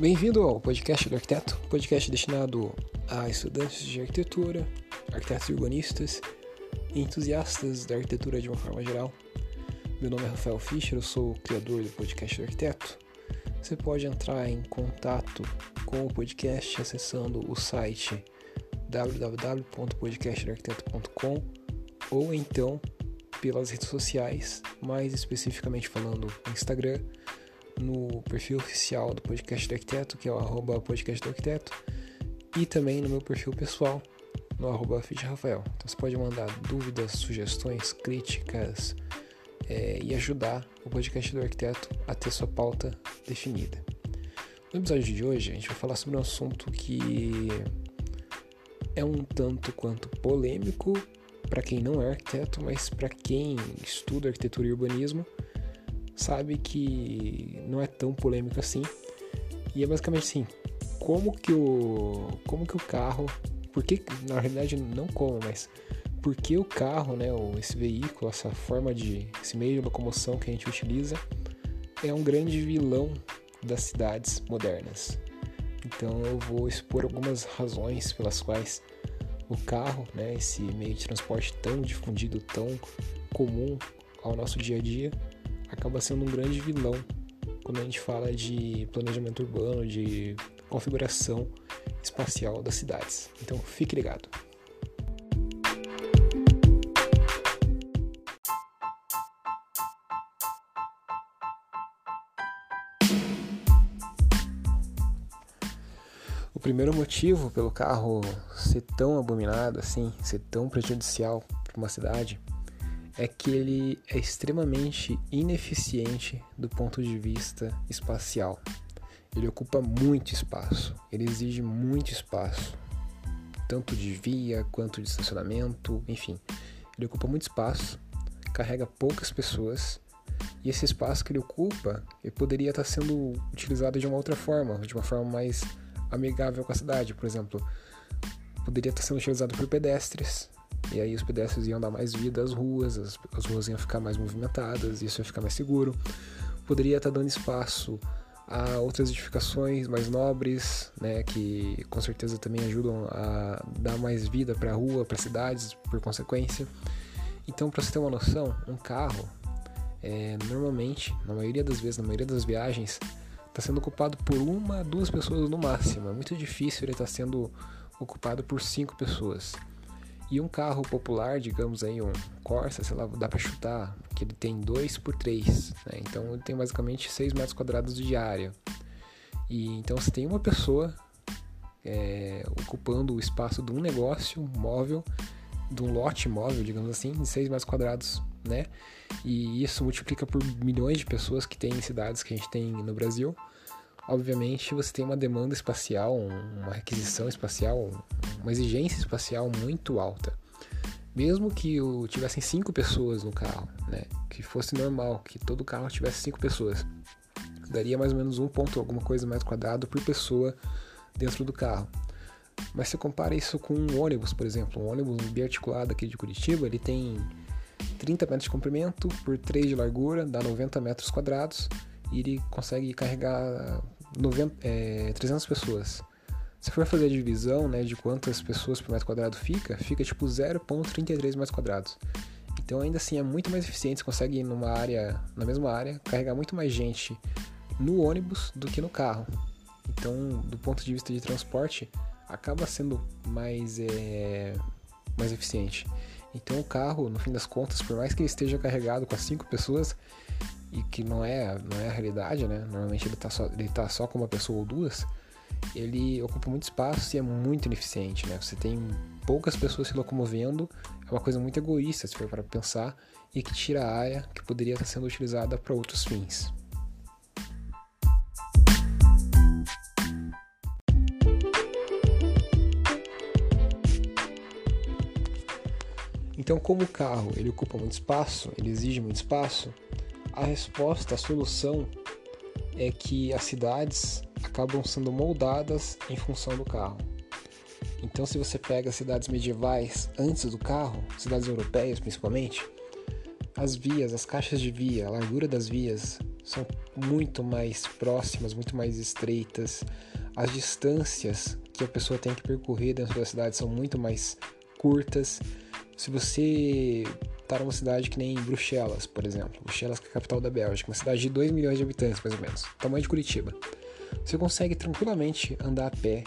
Bem-vindo ao podcast do arquiteto, podcast destinado a estudantes de arquitetura, arquitetos urbanistas e entusiastas da arquitetura de uma forma geral. Meu nome é Rafael Fischer, eu sou o criador do podcast do arquiteto. Você pode entrar em contato com o podcast acessando o site www.podcastarquiteto.com ou então pelas redes sociais, mais especificamente falando Instagram, no perfil oficial do Podcast do Arquiteto, que é o arroba podcast do arquiteto, e também no meu perfil pessoal, no arroba Rafael. Então você pode mandar dúvidas, sugestões, críticas é, e ajudar o Podcast do Arquiteto a ter sua pauta definida. No episódio de hoje, a gente vai falar sobre um assunto que é um tanto quanto polêmico para quem não é arquiteto, mas para quem estuda arquitetura e urbanismo, sabe que não é tão polêmico assim. E é basicamente assim, como que o como que o carro, porque na realidade não como, mas por que o carro, né, esse veículo, essa forma de esse meio de locomoção que a gente utiliza é um grande vilão das cidades modernas. Então eu vou expor algumas razões pelas quais o carro, né, esse meio de transporte tão difundido, tão comum ao nosso dia a dia, acaba sendo um grande vilão quando a gente fala de planejamento urbano, de configuração espacial das cidades. Então fique ligado. O primeiro motivo pelo carro ser tão abominado assim, ser tão prejudicial para uma cidade, é que ele é extremamente ineficiente do ponto de vista espacial. Ele ocupa muito espaço, ele exige muito espaço, tanto de via quanto de estacionamento, enfim. Ele ocupa muito espaço, carrega poucas pessoas e esse espaço que ele ocupa ele poderia estar sendo utilizado de uma outra forma, de uma forma mais amigável com a cidade. Por exemplo, poderia estar sendo utilizado por pedestres, e aí os pedestres iam dar mais vida às ruas, as, as ruas iam ficar mais movimentadas, isso ia ficar mais seguro. Poderia estar dando espaço a outras edificações mais nobres, né, que com certeza também ajudam a dar mais vida para a rua, para cidades, por consequência. Então, para você ter uma noção, um carro, é, normalmente, na maioria das vezes, na maioria das viagens, está sendo ocupado por uma, duas pessoas no máximo. É muito difícil ele estar tá sendo ocupado por cinco pessoas. E um carro popular, digamos aí um Corsa, sei lá, dá para chutar que ele tem 2 por 3, né? então ele tem basicamente 6 metros quadrados de área. E então você tem uma pessoa é, ocupando o espaço de um negócio móvel, de um lote móvel, digamos assim, de 6 metros quadrados, né? E isso multiplica por milhões de pessoas que tem em cidades que a gente tem no Brasil. Obviamente você tem uma demanda espacial, uma requisição espacial, uma exigência espacial muito alta. Mesmo que tivessem cinco pessoas no carro, né? Que fosse normal, que todo carro tivesse cinco pessoas, daria mais ou menos um ponto alguma coisa mais quadrado por pessoa dentro do carro. Mas se compara isso com um ônibus, por exemplo, um ônibus biarticulado aqui de Curitiba, ele tem 30 metros de comprimento por 3 de largura, dá 90 metros quadrados e ele consegue carregar 90, é, 300 pessoas. Se for fazer a divisão né, de quantas pessoas por metro quadrado fica, fica tipo 0,33 metros quadrados. Então ainda assim é muito mais eficiente, você consegue numa área, na mesma área, carregar muito mais gente no ônibus do que no carro. Então, do ponto de vista de transporte, acaba sendo mais, é, mais eficiente. Então o carro, no fim das contas, por mais que ele esteja carregado com as cinco pessoas, e que não é, não é a realidade, né? Normalmente ele está só, ele tá só com uma pessoa ou duas, ele ocupa muito espaço e é muito ineficiente, né? Você tem poucas pessoas se locomovendo, é uma coisa muito egoísta se for para pensar, e que tira a área que poderia estar sendo utilizada para outros fins. Então, como o carro ele ocupa muito espaço, ele exige muito espaço, a resposta, a solução é que as cidades acabam sendo moldadas em função do carro. Então, se você pega cidades medievais antes do carro, cidades europeias principalmente, as vias, as caixas de via, a largura das vias são muito mais próximas, muito mais estreitas. As distâncias que a pessoa tem que percorrer dentro da cidade são muito mais curtas. Se você numa cidade que nem Bruxelas, por exemplo, Bruxelas que é a capital da Bélgica, uma cidade de 2 milhões de habitantes mais ou menos, tamanho de Curitiba, você consegue tranquilamente andar a pé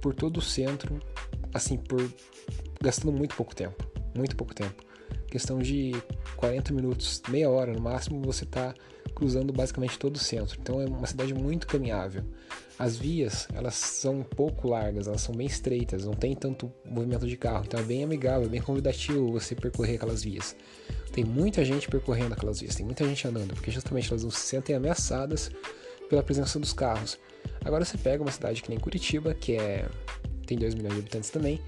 por todo o centro, assim, por gastando muito pouco tempo, muito pouco tempo. Questão de 40 minutos, meia hora no máximo, você está cruzando basicamente todo o centro. Então é uma cidade muito caminhável. As vias, elas são um pouco largas, elas são bem estreitas, não tem tanto movimento de carro. Então é bem amigável, bem convidativo você percorrer aquelas vias. Tem muita gente percorrendo aquelas vias, tem muita gente andando, porque justamente elas não se sentem ameaçadas pela presença dos carros. Agora você pega uma cidade que nem Curitiba, que é tem 2 milhões de habitantes também,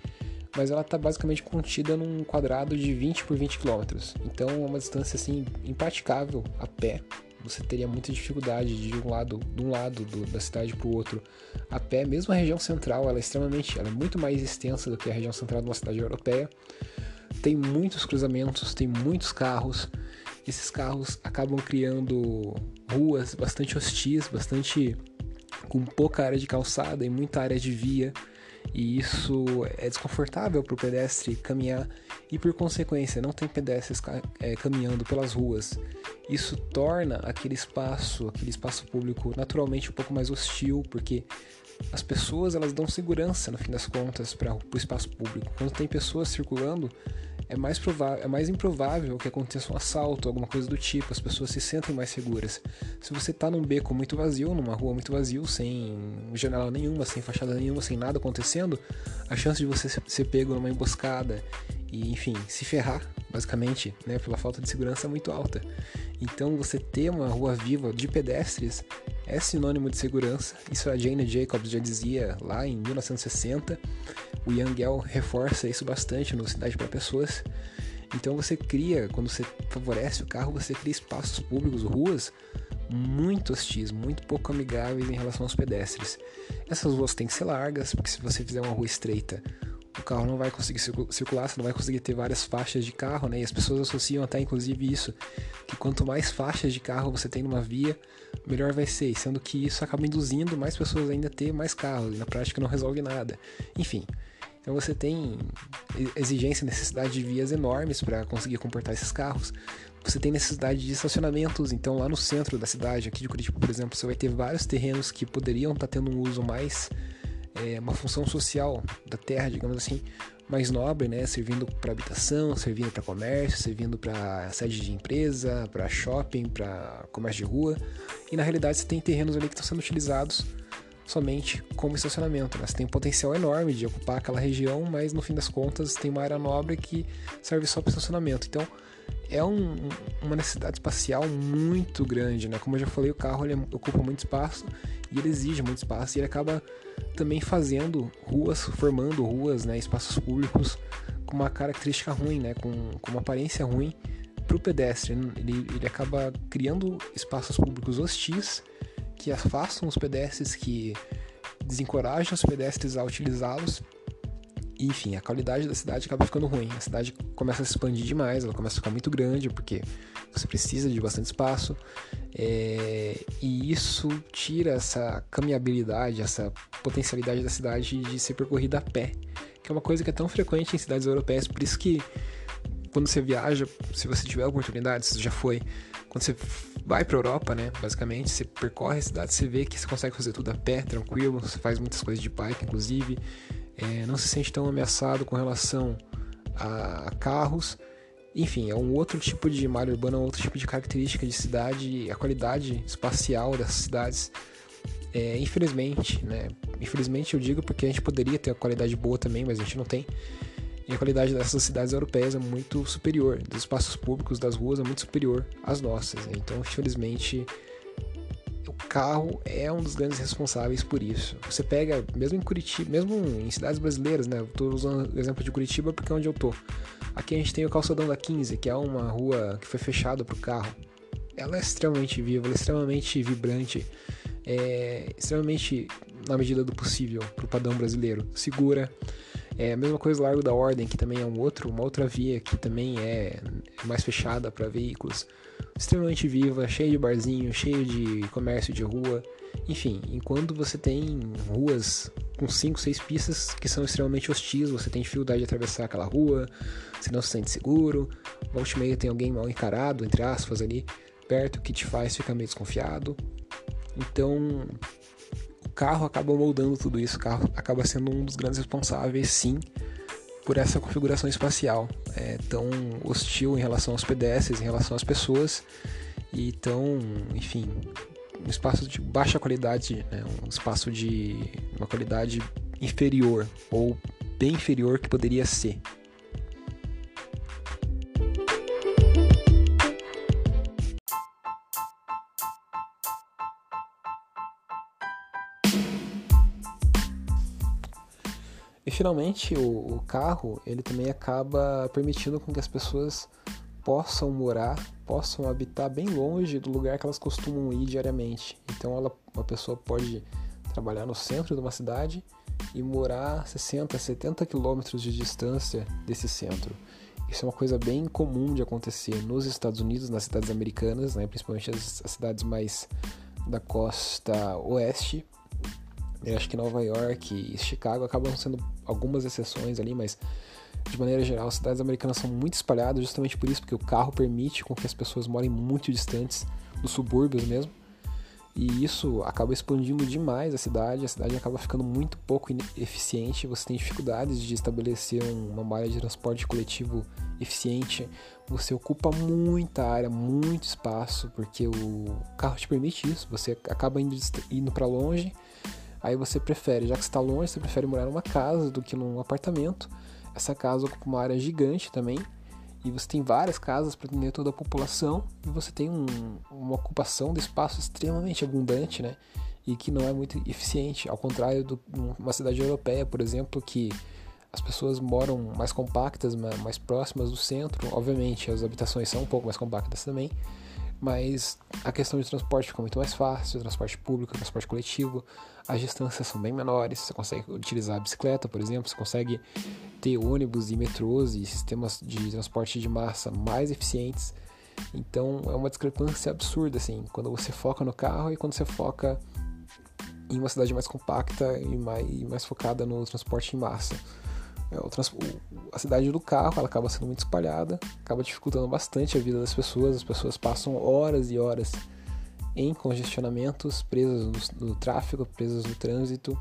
mas ela está basicamente contida num quadrado de 20 por 20 quilômetros. Então é uma distância assim impraticável a pé. Você teria muita dificuldade de um lado, de um lado do, da cidade para o outro a pé. Mesmo a região central, ela é extremamente, ela é muito mais extensa do que a região central de uma cidade europeia. Tem muitos cruzamentos, tem muitos carros. Esses carros acabam criando ruas bastante hostis, bastante com pouca área de calçada e muita área de via e isso é desconfortável para o pedestre caminhar e por consequência não tem pedestres é, caminhando pelas ruas. Isso torna aquele espaço, aquele espaço público naturalmente um pouco mais hostil, porque as pessoas elas dão segurança no fim das contas para o espaço público. Quando tem pessoas circulando, é mais, provável, é mais improvável que aconteça um assalto, alguma coisa do tipo, as pessoas se sentem mais seguras. Se você está num beco muito vazio, numa rua muito vazio, sem janela nenhuma, sem fachada nenhuma, sem nada acontecendo, a chance de você ser pego numa emboscada e, enfim, se ferrar, basicamente, né, pela falta de segurança é muito alta. Então, você ter uma rua viva de pedestres é sinônimo de segurança. Isso a Jane Jacobs já dizia lá em 1960. O Yangel reforça isso bastante no Cidade para Pessoas. Então você cria, quando você favorece o carro, você cria espaços públicos, ruas muito hostis, muito pouco amigáveis em relação aos pedestres. Essas ruas têm que ser largas, porque se você fizer uma rua estreita, o carro não vai conseguir circular, você não vai conseguir ter várias faixas de carro, né? E as pessoas associam até inclusive isso, que quanto mais faixas de carro você tem numa via, melhor vai ser, sendo que isso acaba induzindo mais pessoas ainda a ter mais carros, e na prática não resolve nada. Enfim, então você tem exigência necessidade de vias enormes para conseguir comportar esses carros. Você tem necessidade de estacionamentos, então lá no centro da cidade, aqui de Curitiba, por exemplo, você vai ter vários terrenos que poderiam estar tá tendo um uso mais é, uma função social da terra, digamos assim, mais nobre, né? Servindo para habitação, servindo para comércio, servindo para sede de empresa, para shopping, para comércio de rua. E na realidade você tem terrenos ali que estão sendo utilizados somente como estacionamento. Né? Você tem um potencial enorme de ocupar aquela região, mas no fim das contas tem uma área nobre que serve só para estacionamento. Então é um, uma necessidade espacial muito grande, né? Como eu já falei, o carro ele ocupa muito espaço e ele exige muito espaço e ele acaba também fazendo ruas, formando ruas, né, espaços públicos com uma característica ruim, né, com, com uma aparência ruim para o pedestre. Ele, ele acaba criando espaços públicos hostis que afastam os pedestres, que desencorajam os pedestres a utilizá-los enfim, a qualidade da cidade acaba ficando ruim. A cidade começa a se expandir demais, ela começa a ficar muito grande, porque você precisa de bastante espaço. É, e isso tira essa caminhabilidade, essa potencialidade da cidade de ser percorrida a pé, que é uma coisa que é tão frequente em cidades europeias. Por isso que quando você viaja, se você tiver oportunidade, se já foi, quando você vai para a Europa, né, basicamente, você percorre a cidade, você vê que você consegue fazer tudo a pé, tranquilo, você faz muitas coisas de bike, inclusive é, não se sente tão ameaçado com relação a, a, carros. Enfim, é um outro tipo de malha urbana, um outro tipo de característica de cidade, a qualidade espacial dessas cidades. É, infelizmente, né? Infelizmente eu digo porque a gente poderia ter a qualidade boa também, mas a gente não tem. E a qualidade dessas cidades europeias é muito superior, dos espaços públicos, das ruas é muito superior às nossas. Então, infelizmente, carro é um dos grandes responsáveis por isso. Você pega, mesmo em Curitiba, mesmo em cidades brasileiras, né? Estou usando o exemplo de Curitiba porque é onde eu tô. Aqui a gente tem o calçadão da 15, que é uma rua que foi fechada para o carro. Ela é extremamente viva, ela é extremamente vibrante, é extremamente, na medida do possível, para o padrão brasileiro, segura. É a mesma coisa Largo da Ordem, que também é um outro, uma outra via que também é mais fechada para veículos, extremamente viva, cheia de barzinho, cheio de comércio de rua. Enfim, enquanto você tem ruas com 5, 6 pistas que são extremamente hostis, você tem dificuldade de atravessar aquela rua, você não se sente seguro, volte meio tem alguém mal encarado, entre aspas, ali perto que te faz ficar meio desconfiado. Então, carro acaba moldando tudo isso, o carro acaba sendo um dos grandes responsáveis, sim, por essa configuração espacial é, tão hostil em relação aos pedestres, em relação às pessoas e tão, enfim, um espaço de baixa qualidade, né, um espaço de uma qualidade inferior ou bem inferior que poderia ser. E finalmente o, o, carro ele também acaba permitindo com que as pessoas possam morar, possam habitar bem longe do lugar que elas costumam ir diariamente. Então ela, uma pessoa pode trabalhar no centro de uma cidade e morar 60, 70 quilômetros de distância desse centro. Isso é uma coisa bem comum de acontecer nos Estados Unidos, nas cidades americanas, né, principalmente as, as cidades mais da costa oeste, eu acho que Nova York e Chicago acabam sendo algumas exceções ali, mas de maneira geral, as cidades americanas são muito espalhadas justamente por isso, porque o carro permite com que as pessoas morem muito distantes dos subúrbios mesmo. E isso acaba expandindo demais a cidade, a cidade acaba ficando muito pouco eficiente, você tem dificuldades de estabelecer uma malha de transporte coletivo eficiente, você ocupa muita área, muito espaço, porque o carro te permite isso, você acaba indo, indo para longe Aí você prefere, já que está longe, você prefere morar numa casa do que num apartamento. Essa casa ocupa uma área gigante também. E você tem várias casas para atender toda a população. E você tem um, uma ocupação de espaço extremamente abundante, né? E que não é muito eficiente. Ao contrário de uma cidade europeia, por exemplo, que as pessoas moram mais compactas, mais próximas do centro. Obviamente, as habitações são um pouco mais compactas também mas a questão de transporte fica muito mais fácil, transporte público, transporte coletivo, as distâncias são bem menores, você consegue utilizar a bicicleta, por exemplo, você consegue ter ônibus e metrôs e sistemas de transporte de massa mais eficientes. Então é uma discrepância absurda assim, quando você foca no carro e quando você foca em uma cidade mais compacta e mais, e mais focada no transporte em massa. É, a cidade do carro ela acaba sendo muito espalhada, acaba dificultando bastante a vida das pessoas. As pessoas passam horas e horas em congestionamentos, presas no, no tráfego, presas no trânsito.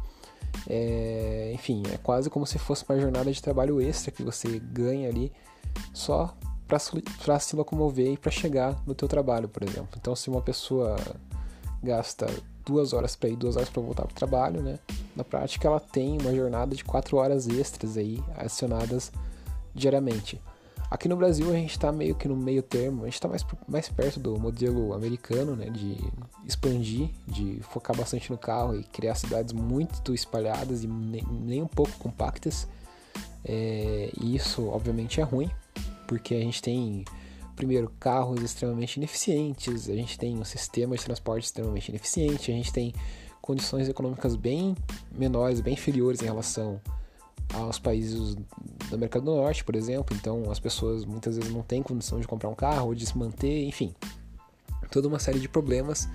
É, enfim, é quase como se fosse uma jornada de trabalho extra que você ganha ali só para se locomover e para chegar no teu trabalho, por exemplo. Então, se uma pessoa gasta duas horas para ir, duas horas para voltar para o trabalho, né? Na prática, ela tem uma jornada de quatro horas extras aí adicionadas diariamente. Aqui no Brasil a gente está meio que no meio termo, a gente está mais, mais perto do modelo americano, né, de expandir, de focar bastante no carro e criar cidades muito espalhadas e nem, nem um pouco compactas. É, e isso obviamente é ruim, porque a gente tem primeiro, carros extremamente ineficientes, a gente tem um sistema de transporte extremamente ineficiente, a gente tem condições econômicas bem menores, bem inferiores em relação aos países da América do Norte, por exemplo. Então, as pessoas muitas vezes não têm condição de comprar um carro ou de se manter, enfim. Toda uma série de problemas.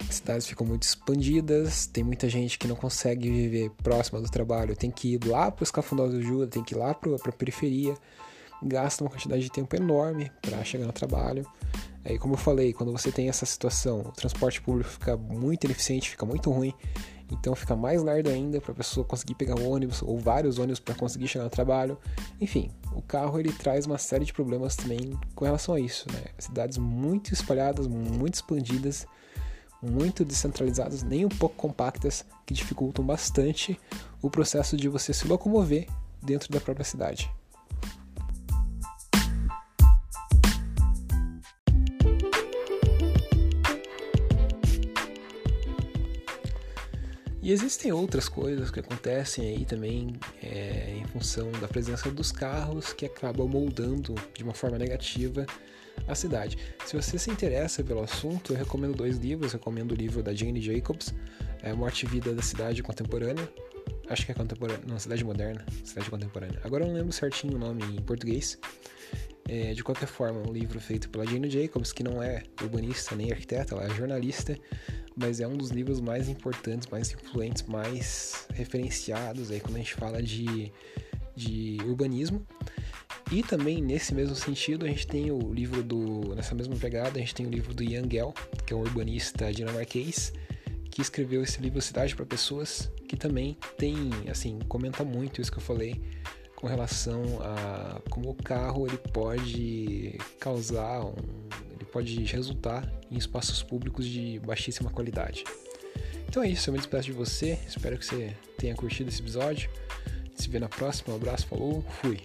As cidades ficam muito expandidas, tem muita gente que não consegue viver próxima do trabalho, tem que ir lá para os cafundós de ajuda, tem que ir lá para a periferia gasta uma quantidade de tempo enorme para chegar no trabalho. Aí, como eu falei, quando você tem essa situação, o transporte público fica muito ineficiente, fica muito ruim, então fica mais lerdo ainda para a pessoa conseguir pegar um ônibus ou vários ônibus para conseguir chegar no trabalho. Enfim, o carro ele traz uma série de problemas também com relação a isso, né? Cidades muito espalhadas, muito expandidas, muito descentralizadas, nem um pouco compactas, que dificultam bastante o processo de você se locomover dentro da própria cidade. E existem outras coisas que acontecem aí também é, em função da presença dos carros que acabam moldando de uma forma negativa a cidade. Se você se interessa pelo assunto, eu recomendo dois livros. Eu recomendo o livro da Jane Jacobs, é Morte e Vida da Cidade Contemporânea. Acho que é contemporânea. Não, Cidade Moderna. Cidade Contemporânea. Agora eu não lembro certinho o nome em português. É, de qualquer forma, um livro feito pela Jane Jacobs, que não é urbanista nem arquiteta, ela é jornalista, mas é um dos livros mais importantes, mais influentes, mais referenciados aí quando a gente fala de, de urbanismo. E também nesse mesmo sentido, a gente tem o livro do. Nessa mesma pegada, a gente tem o livro do Jan Gell, que é um urbanista dinamarquês, que escreveu esse livro Cidade para Pessoas, que também tem, assim, comenta muito isso que eu falei com relação a como o carro ele pode causar um, pode resultar em espaços públicos de baixíssima qualidade. Então é isso, eu me despeço de você, espero que você tenha curtido esse episódio. Se vê na próxima, um abraço, falou, fui!